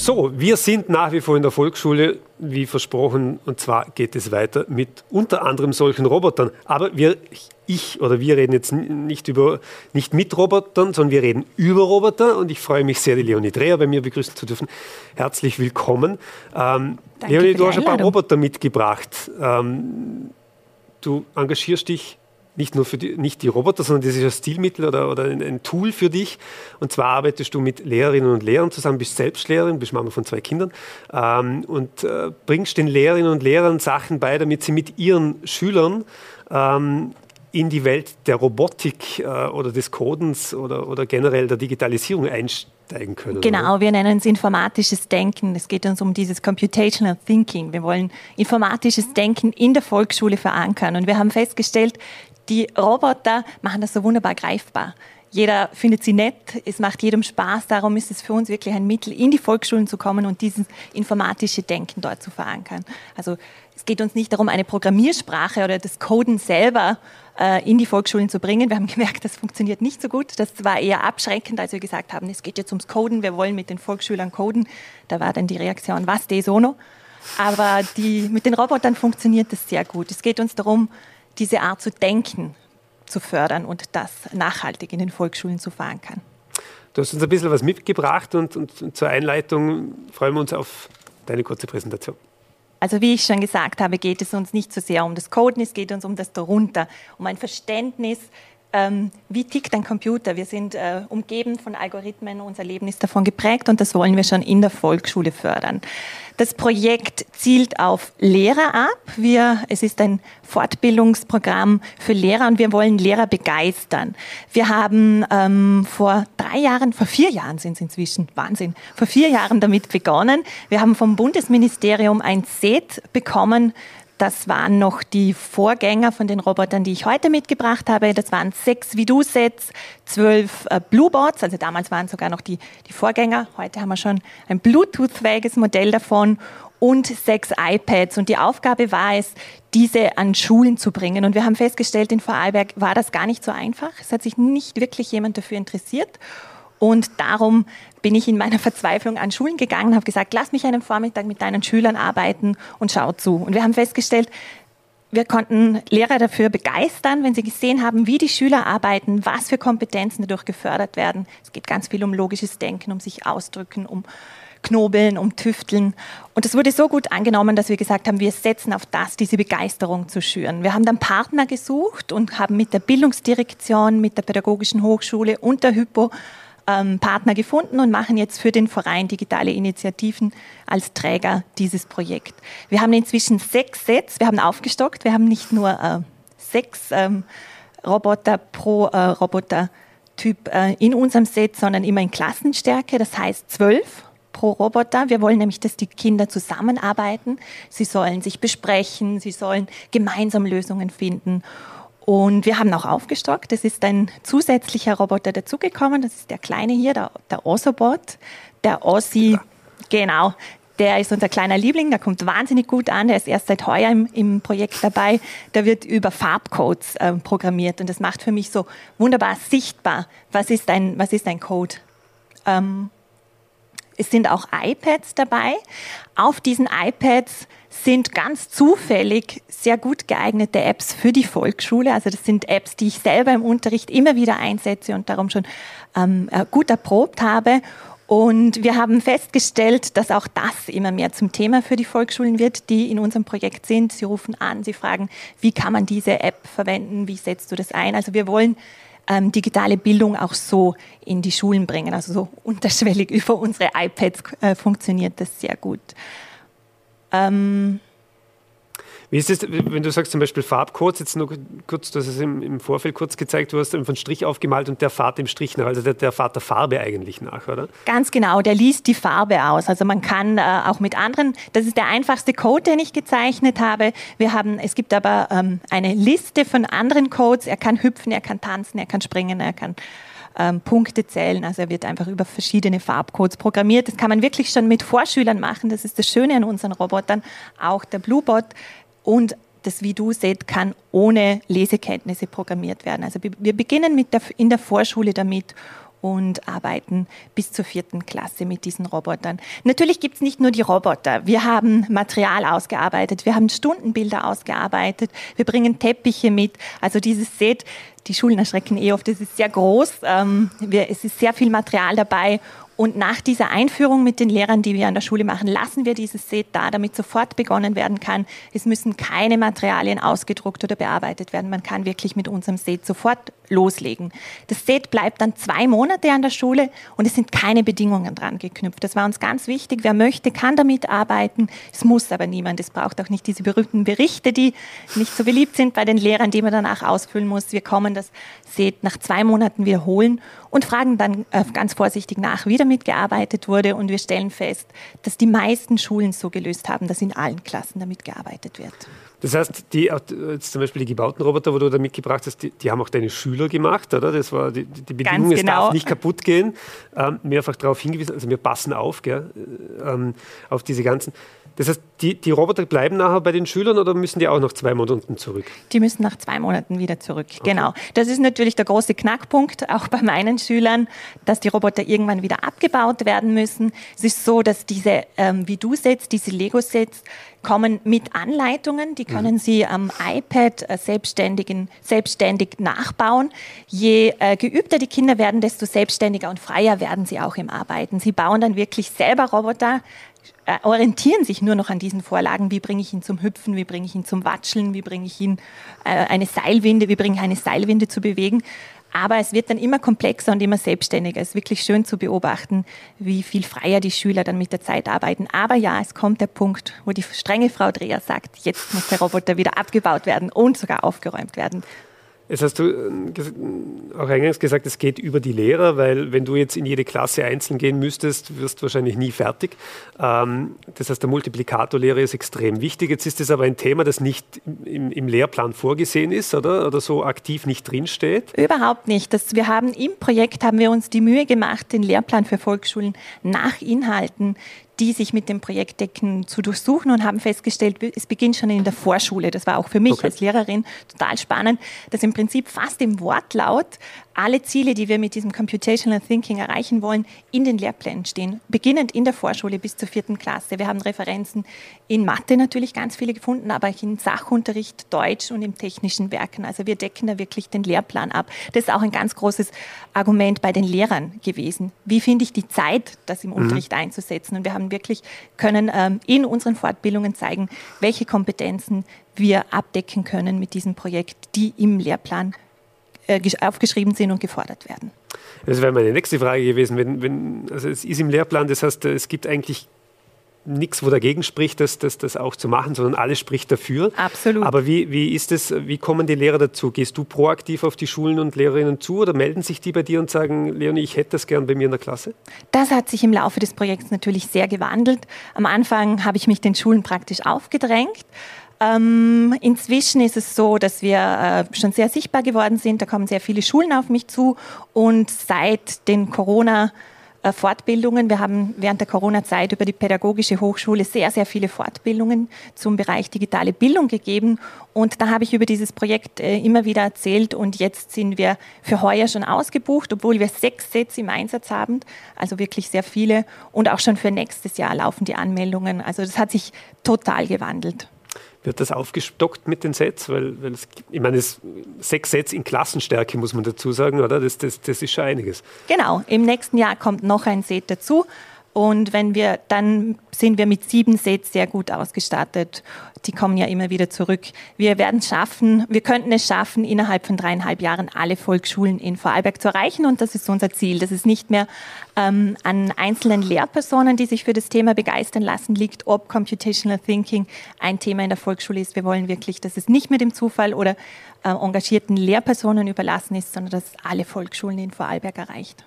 So, wir sind nach wie vor in der Volksschule, wie versprochen, und zwar geht es weiter mit unter anderem solchen Robotern. Aber wir, ich oder wir reden jetzt nicht, über, nicht mit Robotern, sondern wir reden über Roboter und ich freue mich sehr, die Leonie Dreher bei mir begrüßen zu dürfen. Herzlich willkommen. Ähm, Leonie, du hast ein paar Roboter mitgebracht. Ähm, du engagierst dich nicht nur für die, nicht die Roboter, sondern das ist ein Stilmittel oder, oder ein, ein, Tool für dich. Und zwar arbeitest du mit Lehrerinnen und Lehrern zusammen, bist selbst Lehrerin, bist Mama von zwei Kindern ähm, und äh, bringst den Lehrerinnen und Lehrern Sachen bei, damit sie mit ihren Schülern ähm, in die Welt der Robotik äh, oder des Codens oder, oder generell der Digitalisierung einsteigen können. Genau, oder? wir nennen es informatisches Denken. Es geht uns um dieses Computational Thinking. Wir wollen informatisches Denken in der Volksschule verankern. Und wir haben festgestellt, die Roboter machen das so wunderbar greifbar. Jeder findet sie nett, es macht jedem Spaß. Darum ist es für uns wirklich ein Mittel, in die Volksschulen zu kommen und dieses informatische Denken dort zu verankern. Also es geht uns nicht darum, eine Programmiersprache oder das Coden selber äh, in die Volksschulen zu bringen. Wir haben gemerkt, das funktioniert nicht so gut. Das war eher abschreckend, als wir gesagt haben, es geht jetzt ums Coden, wir wollen mit den Volksschülern coden. Da war dann die Reaktion, was, de ono? Aber die, mit den Robotern funktioniert das sehr gut. Es geht uns darum, diese Art zu denken zu fördern und das nachhaltig in den Volksschulen zu verankern. Du hast uns ein bisschen was mitgebracht und, und, und zur Einleitung freuen wir uns auf deine kurze Präsentation. Also wie ich schon gesagt habe, geht es uns nicht so sehr um das Coden, es geht uns um das darunter, um ein Verständnis ähm, wie tickt ein Computer? Wir sind äh, umgeben von Algorithmen, unser Leben ist davon geprägt und das wollen wir schon in der Volksschule fördern. Das Projekt zielt auf Lehrer ab. Wir, es ist ein Fortbildungsprogramm für Lehrer und wir wollen Lehrer begeistern. Wir haben ähm, vor drei Jahren, vor vier Jahren sind es inzwischen, Wahnsinn, vor vier Jahren damit begonnen. Wir haben vom Bundesministerium ein Set bekommen das waren noch die Vorgänger von den Robotern, die ich heute mitgebracht habe. Das waren sechs Vidu-Sets, zwölf äh, Bluebots, also damals waren sogar noch die, die Vorgänger. Heute haben wir schon ein Bluetooth-fähiges Modell davon und sechs iPads. Und die Aufgabe war es, diese an Schulen zu bringen. Und wir haben festgestellt, in Vorarlberg war das gar nicht so einfach. Es hat sich nicht wirklich jemand dafür interessiert. Und darum bin ich in meiner Verzweiflung an Schulen gegangen, habe gesagt, lass mich einen Vormittag mit deinen Schülern arbeiten und schau zu. Und wir haben festgestellt, wir konnten Lehrer dafür begeistern, wenn sie gesehen haben, wie die Schüler arbeiten, was für Kompetenzen dadurch gefördert werden. Es geht ganz viel um logisches Denken, um sich ausdrücken, um Knobeln, um Tüfteln. Und es wurde so gut angenommen, dass wir gesagt haben, wir setzen auf das, diese Begeisterung zu schüren. Wir haben dann Partner gesucht und haben mit der Bildungsdirektion, mit der Pädagogischen Hochschule und der Hypo ähm, Partner gefunden und machen jetzt für den Verein Digitale Initiativen als Träger dieses Projekt. Wir haben inzwischen sechs Sets, wir haben aufgestockt, wir haben nicht nur äh, sechs ähm, Roboter pro äh, Robotertyp äh, in unserem Set, sondern immer in Klassenstärke, das heißt zwölf pro Roboter. Wir wollen nämlich, dass die Kinder zusammenarbeiten. Sie sollen sich besprechen, sie sollen gemeinsam Lösungen finden. Und wir haben auch aufgestockt. Es ist ein zusätzlicher Roboter dazugekommen. Das ist der kleine hier, der, der Osobot. Der Ossi, genau, der ist unser kleiner Liebling, der kommt wahnsinnig gut an, der ist erst seit heuer im, im Projekt dabei. Der wird über Farbcodes äh, programmiert und das macht für mich so wunderbar sichtbar, was ist ein, was ist ein Code. Ähm, es sind auch iPads dabei. Auf diesen iPads sind ganz zufällig sehr gut geeignete Apps für die Volksschule. Also das sind Apps, die ich selber im Unterricht immer wieder einsetze und darum schon ähm, äh, gut erprobt habe. Und wir haben festgestellt, dass auch das immer mehr zum Thema für die Volksschulen wird, die in unserem Projekt sind. Sie rufen an, sie fragen, wie kann man diese App verwenden, wie setzt du das ein? Also wir wollen ähm, digitale Bildung auch so in die Schulen bringen. Also so unterschwellig über unsere iPads äh, funktioniert das sehr gut. Ähm, wie ist es, wenn du sagst zum Beispiel Farbcodes, jetzt nur kurz, du hast es im, im Vorfeld kurz gezeigt, du hast einfach einen Strich aufgemalt und der fahrt dem Strich nach, also der, der fahrt der Farbe eigentlich nach, oder? Ganz genau, der liest die Farbe aus. Also man kann äh, auch mit anderen, das ist der einfachste Code, den ich gezeichnet habe. Wir haben, es gibt aber ähm, eine Liste von anderen Codes. Er kann hüpfen, er kann tanzen, er kann springen, er kann ähm, Punkte zählen. Also er wird einfach über verschiedene Farbcodes programmiert. Das kann man wirklich schon mit Vorschülern machen. Das ist das Schöne an unseren Robotern. Auch der Bluebot und das Vidu-Set kann ohne Lesekenntnisse programmiert werden. Also wir beginnen mit der, in der Vorschule damit und arbeiten bis zur vierten Klasse mit diesen Robotern. Natürlich gibt es nicht nur die Roboter. Wir haben Material ausgearbeitet, wir haben Stundenbilder ausgearbeitet, wir bringen Teppiche mit. Also dieses Set, die Schulen erschrecken eh oft, es ist sehr groß, ähm, wir, es ist sehr viel Material dabei und nach dieser Einführung mit den Lehrern, die wir an der Schule machen, lassen wir dieses Set da, damit sofort begonnen werden kann. Es müssen keine Materialien ausgedruckt oder bearbeitet werden. Man kann wirklich mit unserem Set sofort loslegen. Das Set bleibt dann zwei Monate an der Schule und es sind keine Bedingungen dran geknüpft. Das war uns ganz wichtig. Wer möchte, kann damit arbeiten. Es muss aber niemand. Es braucht auch nicht diese berühmten Berichte, die nicht so beliebt sind bei den Lehrern, die man danach ausfüllen muss. Wir kommen das Set nach zwei Monaten wiederholen und fragen dann äh, ganz vorsichtig nach, wie damit gearbeitet wurde. Und wir stellen fest, dass die meisten Schulen so gelöst haben, dass in allen Klassen damit gearbeitet wird. Das heißt, die, zum Beispiel die gebauten Roboter, wo du da mitgebracht hast, die, die haben auch deine Schüler gemacht, oder? Das war die, die Bedingung, es darf genau. nicht kaputt gehen. Ähm, mehrfach darauf hingewiesen, also wir passen auf, gell, ähm, auf diese ganzen. Das heißt, die, die, Roboter bleiben nachher bei den Schülern oder müssen die auch nach zwei Monaten zurück? Die müssen nach zwei Monaten wieder zurück, okay. genau. Das ist natürlich der große Knackpunkt, auch bei meinen Schülern, dass die Roboter irgendwann wieder abgebaut werden müssen. Es ist so, dass diese, ähm, wie du setzt, diese Lego-Sets, kommen mit Anleitungen, die können mhm. Sie am iPad äh, selbstständig nachbauen. Je äh, geübter die Kinder werden, desto selbstständiger und freier werden sie auch im Arbeiten. Sie bauen dann wirklich selber Roboter, orientieren sich nur noch an diesen Vorlagen. Wie bringe ich ihn zum Hüpfen? Wie bringe ich ihn zum Watscheln? Wie bringe ich ihn äh, eine Seilwinde? Wie bringe ich eine Seilwinde zu bewegen? Aber es wird dann immer komplexer und immer selbstständiger. Es ist wirklich schön zu beobachten, wie viel freier die Schüler dann mit der Zeit arbeiten. Aber ja, es kommt der Punkt, wo die strenge Frau Dreher sagt, jetzt muss der Roboter wieder abgebaut werden und sogar aufgeräumt werden. Jetzt hast du äh, auch eingangs gesagt, es geht über die Lehrer, weil wenn du jetzt in jede Klasse einzeln gehen müsstest, wirst du wahrscheinlich nie fertig. Ähm, das heißt, der Multiplikatorlehrer ist extrem wichtig. Jetzt ist es aber ein Thema, das nicht im, im, Lehrplan vorgesehen ist, oder? Oder so aktiv nicht drinsteht? Überhaupt nicht. Das, wir haben im Projekt haben wir uns die Mühe gemacht, den Lehrplan für Volksschulen nach Inhalten die sich mit dem Projekt decken, zu durchsuchen und haben festgestellt, es beginnt schon in der Vorschule. Das war auch für mich okay. als Lehrerin total spannend, dass im Prinzip fast im Wortlaut alle Ziele, die wir mit diesem Computational Thinking erreichen wollen, in den Lehrplänen stehen. Beginnend in der Vorschule bis zur vierten Klasse. Wir haben Referenzen in Mathe natürlich ganz viele gefunden, aber auch in Sachunterricht, Deutsch und im technischen Werken. Also wir decken da wirklich den Lehrplan ab. Das ist auch ein ganz großes Argument bei den Lehrern gewesen. Wie finde ich die Zeit, das im mhm. Unterricht einzusetzen? Und wir haben wirklich können ähm, in unseren Fortbildungen zeigen, welche Kompetenzen wir abdecken können mit diesem Projekt, die im Lehrplan äh, aufgeschrieben sind und gefordert werden. Das wäre meine nächste Frage gewesen. Wenn, wenn, also es ist im Lehrplan, das heißt, es gibt eigentlich nichts, wo dagegen spricht, das, das, das auch zu machen, sondern alles spricht dafür. Absolut. Aber wie, wie ist es, wie kommen die Lehrer dazu? Gehst du proaktiv auf die Schulen und Lehrerinnen zu oder melden sich die bei dir und sagen, Leonie, ich hätte das gern bei mir in der Klasse? Das hat sich im Laufe des Projekts natürlich sehr gewandelt. Am Anfang habe ich mich den Schulen praktisch aufgedrängt. Ähm, inzwischen ist es so, dass wir äh, schon sehr sichtbar geworden sind. Da kommen sehr viele Schulen auf mich zu und seit den Corona- Fortbildungen. Wir haben während der Corona-Zeit über die Pädagogische Hochschule sehr, sehr viele Fortbildungen zum Bereich digitale Bildung gegeben. Und da habe ich über dieses Projekt äh, immer wieder erzählt. Und jetzt sind wir für heuer schon ausgebucht, obwohl wir sechs Sets im Einsatz haben. Also wirklich sehr viele. Und auch schon für nächstes Jahr laufen die Anmeldungen. Also das hat sich total gewandelt. Wird das aufgestockt mit den Sets? Weil, weil es, ich meine, es, sechs Sets in Klassenstärke, muss man dazu sagen, oder? Das, das, das ist schon einiges. Genau, im nächsten Jahr kommt noch ein Set dazu. Und wenn wir, dann sind wir mit sieben Sets sehr gut ausgestattet. Die kommen ja immer wieder zurück. Wir werden schaffen, wir könnten es schaffen, innerhalb von dreieinhalb Jahren alle Volksschulen in Vorarlberg zu erreichen. Und das ist unser Ziel. Das ist nicht mehr ähm, an einzelnen Lehrpersonen, die sich für das Thema begeistern lassen, liegt, ob Computational Thinking ein Thema in der Volksschule ist. Wir wollen wirklich, dass es nicht mehr dem Zufall oder äh, engagierten Lehrpersonen überlassen ist, sondern dass alle Volksschulen in Vorarlberg erreicht.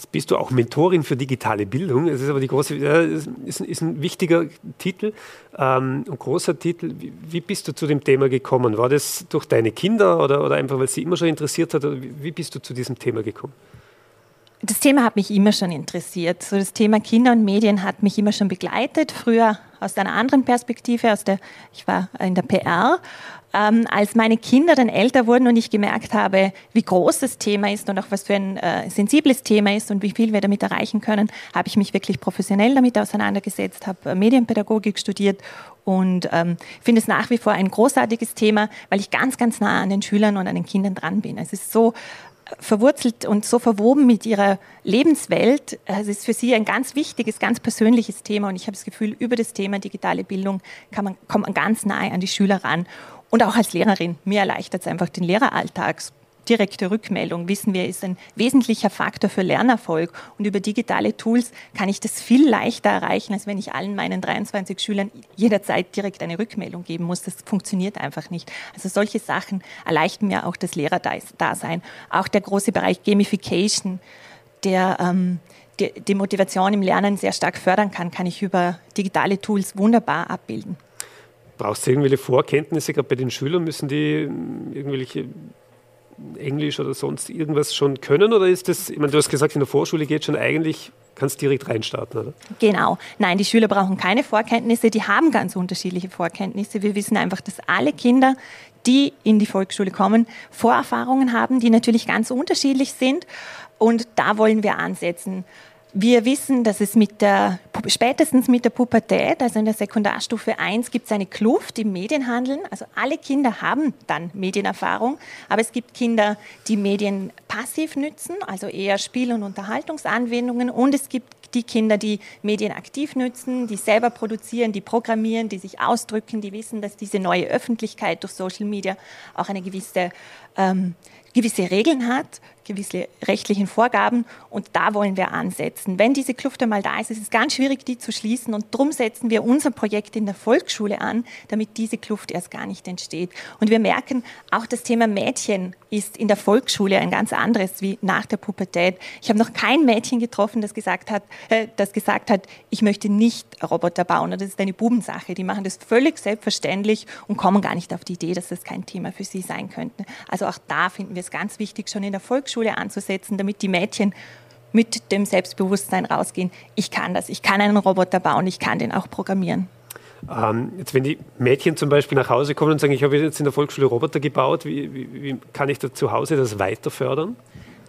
Jetzt bist du auch Mentorin für digitale Bildung. Es ist aber die große, ist, ist ein wichtiger Titel, ähm, ein großer Titel. Wie, wie, bist du zu dem Thema gekommen? War das durch deine Kinder oder, oder einfach, weil sie immer schon interessiert hat? Oder wie, wie bist du zu diesem Thema gekommen? Das Thema hat mich immer schon interessiert. So das Thema Kinder und Medien hat mich immer schon begleitet. Früher aus einer anderen Perspektive, aus der, ich war in der PR ähm, als meine Kinder dann älter wurden und ich gemerkt habe, wie groß das Thema ist und auch was für ein äh, sensibles Thema ist und wie viel wir damit erreichen können, habe ich mich wirklich professionell damit auseinandergesetzt, habe äh, Medienpädagogik studiert und ähm, finde es nach wie vor ein großartiges Thema, weil ich ganz, ganz nah an den Schülern und an den Kindern dran bin. Es ist so verwurzelt und so verwoben mit ihrer Lebenswelt. Es ist für sie ein ganz wichtiges, ganz persönliches Thema und ich habe das Gefühl, über das Thema digitale Bildung kann man, kommt man ganz nahe an die Schüler ran. Und auch als Lehrerin, mir erleichtert es einfach den Lehreralltag direkte Rückmeldung, wissen wir, ist ein wesentlicher Faktor für Lernerfolg. Und über digitale Tools kann ich das viel leichter erreichen, als wenn ich allen meinen 23 Schülern jederzeit direkt eine Rückmeldung geben muss. Das funktioniert einfach nicht. Also solche Sachen erleichtern mir auch das Lehrerdasein. Auch der große Bereich Gamification, der ähm, die, die Motivation im Lernen sehr stark fördern kann, kann ich über digitale Tools wunderbar abbilden. Brauchst du irgendwelche Vorkenntnisse, gerade bei den Schülern? Müssen die irgendwelche Englisch oder sonst irgendwas schon können? Oder ist das, ich meine, du hast gesagt, in der Vorschule geht schon eigentlich, kannst direkt reinstarten, oder? Genau. Nein, die Schüler brauchen keine Vorkenntnisse, die haben ganz unterschiedliche Vorkenntnisse. Wir wissen einfach, dass alle Kinder, die in die Volksschule kommen, Vorerfahrungen haben, die natürlich ganz unterschiedlich sind. Und da wollen wir ansetzen. Wir wissen, dass es mit der, spätestens mit der Pubertät, also in der Sekundarstufe 1, gibt es eine Kluft im Medienhandeln. Also alle Kinder haben dann Medienerfahrung, aber es gibt Kinder, die Medien passiv nützen, also eher Spiel- und Unterhaltungsanwendungen. Und es gibt die Kinder, die Medien aktiv nützen, die selber produzieren, die programmieren, die sich ausdrücken, die wissen, dass diese neue Öffentlichkeit durch Social Media auch eine gewisse ähm, gewisse Regeln hat, gewisse rechtlichen Vorgaben und da wollen wir ansetzen. Wenn diese Kluft einmal da ist, ist es ganz schwierig, die zu schließen und darum setzen wir unser Projekt in der Volksschule an, damit diese Kluft erst gar nicht entsteht. Und wir merken, auch das Thema Mädchen ist in der Volksschule ein ganz anderes wie nach der Pubertät. Ich habe noch kein Mädchen getroffen, das gesagt hat, äh, das gesagt hat, ich möchte nicht Roboter bauen. das ist eine Bubensache. Die machen das völlig selbstverständlich und kommen gar nicht auf die Idee, dass das kein Thema für sie sein könnte. Also auch da finden wir es ganz wichtig, schon in der Volksschule anzusetzen, damit die Mädchen mit dem Selbstbewusstsein rausgehen. Ich kann das, ich kann einen Roboter bauen, ich kann den auch programmieren. Ähm, jetzt, wenn die Mädchen zum Beispiel nach Hause kommen und sagen, ich habe jetzt in der Volksschule Roboter gebaut, wie, wie, wie kann ich da zu Hause das weiter fördern?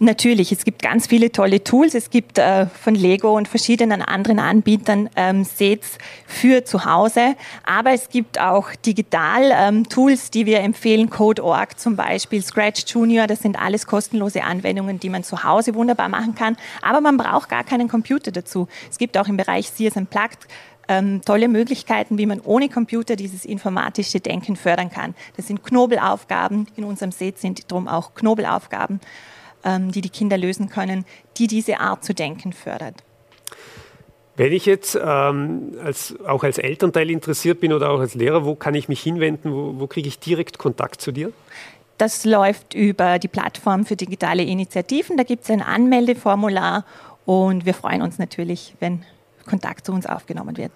Natürlich, es gibt ganz viele tolle Tools. Es gibt äh, von Lego und verschiedenen anderen Anbietern ähm, Sets für zu Hause. Aber es gibt auch Digital-Tools, ähm, die wir empfehlen. Code.org zum Beispiel, Scratch Junior. Das sind alles kostenlose Anwendungen, die man zu Hause wunderbar machen kann. Aber man braucht gar keinen Computer dazu. Es gibt auch im Bereich Sears Unplugged ähm, tolle Möglichkeiten, wie man ohne Computer dieses informatische Denken fördern kann. Das sind Knobelaufgaben. In unserem Set sind drum auch Knobelaufgaben. Ähm, die die Kinder lösen können, die diese Art zu denken fördert. Wenn ich jetzt ähm, als, auch als Elternteil interessiert bin oder auch als Lehrer, wo kann ich mich hinwenden? Wo, wo kriege ich direkt Kontakt zu dir? Das läuft über die Plattform für digitale Initiativen. Da gibt es ein Anmeldeformular und wir freuen uns natürlich, wenn Kontakt zu uns aufgenommen wird.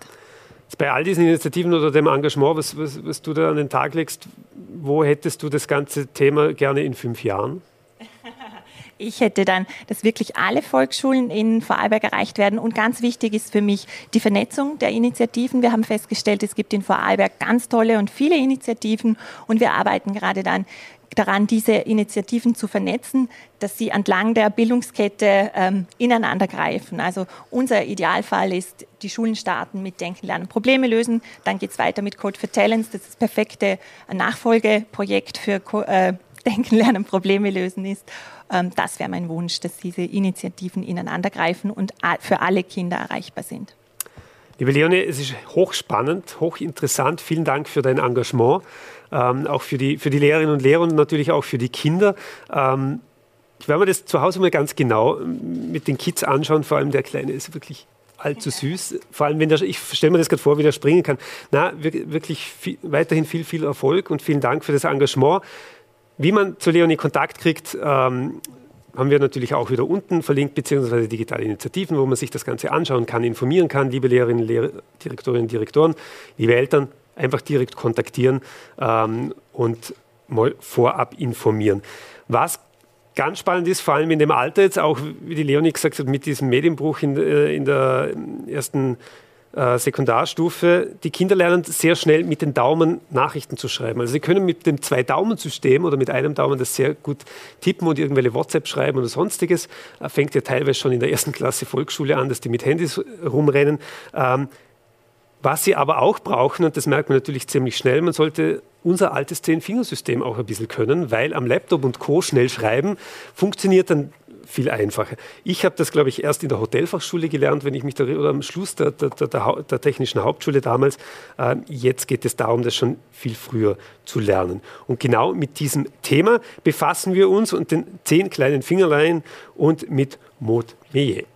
Bei all diesen Initiativen oder dem Engagement, was, was, was du da an den Tag legst, wo hättest du das ganze Thema gerne in fünf Jahren? Ich hätte dann, dass wirklich alle Volksschulen in Vorarlberg erreicht werden. Und ganz wichtig ist für mich die Vernetzung der Initiativen. Wir haben festgestellt, es gibt in Vorarlberg ganz tolle und viele Initiativen und wir arbeiten gerade dann daran, diese Initiativen zu vernetzen, dass sie entlang der Bildungskette ähm, ineinander greifen. Also unser Idealfall ist, die Schulen starten mit Denken, Lernen, Probleme lösen. Dann geht es weiter mit Code for Talents. Das ist das perfekte Nachfolgeprojekt für äh, Denken, Lernen, Probleme lösen ist. Ähm, das wäre mein Wunsch, dass diese Initiativen ineinandergreifen und für alle Kinder erreichbar sind. Liebe Leonie, es ist hochspannend, hochinteressant. Vielen Dank für dein Engagement, ähm, auch für die, für die Lehrerinnen und Lehrer und natürlich auch für die Kinder. Ähm, ich werde mir das zu Hause mal ganz genau mit den Kids anschauen. Vor allem der Kleine ist wirklich allzu süß. Vor allem, wenn der, ich stelle mir das gerade vor, wie der springen kann. Na, wirklich viel, weiterhin viel, viel Erfolg und vielen Dank für das Engagement. Wie man zu Leonie Kontakt kriegt, ähm, haben wir natürlich auch wieder unten verlinkt, beziehungsweise digitale Initiativen, wo man sich das Ganze anschauen kann, informieren kann. Liebe Lehrerinnen, Lehrer, Direktorinnen, Direktoren, liebe Eltern, einfach direkt kontaktieren ähm, und mal vorab informieren. Was ganz spannend ist, vor allem in dem Alter jetzt, auch wie die Leonie gesagt hat, mit diesem Medienbruch in, äh, in der ersten äh, Sekundarstufe, die Kinder lernen sehr schnell mit den Daumen Nachrichten zu schreiben. Also sie können mit dem Zwei-Daumen-System oder mit einem Daumen das sehr gut tippen und irgendwelche WhatsApp schreiben oder sonstiges. Äh, fängt ja teilweise schon in der ersten Klasse Volksschule an, dass die mit Handys rumrennen. Ähm, was sie aber auch brauchen, und das merkt man natürlich ziemlich schnell, man sollte unser altes Zehn-Fingersystem auch ein bisschen können, weil am Laptop und Co. schnell schreiben funktioniert dann viel einfacher. Ich habe das, glaube ich, erst in der Hotelfachschule gelernt, wenn ich mich da, oder am Schluss der, der, der, der technischen Hauptschule damals. Äh, jetzt geht es darum, das schon viel früher zu lernen. Und genau mit diesem Thema befassen wir uns und den zehn kleinen Fingerlein und mit Maud Meillet.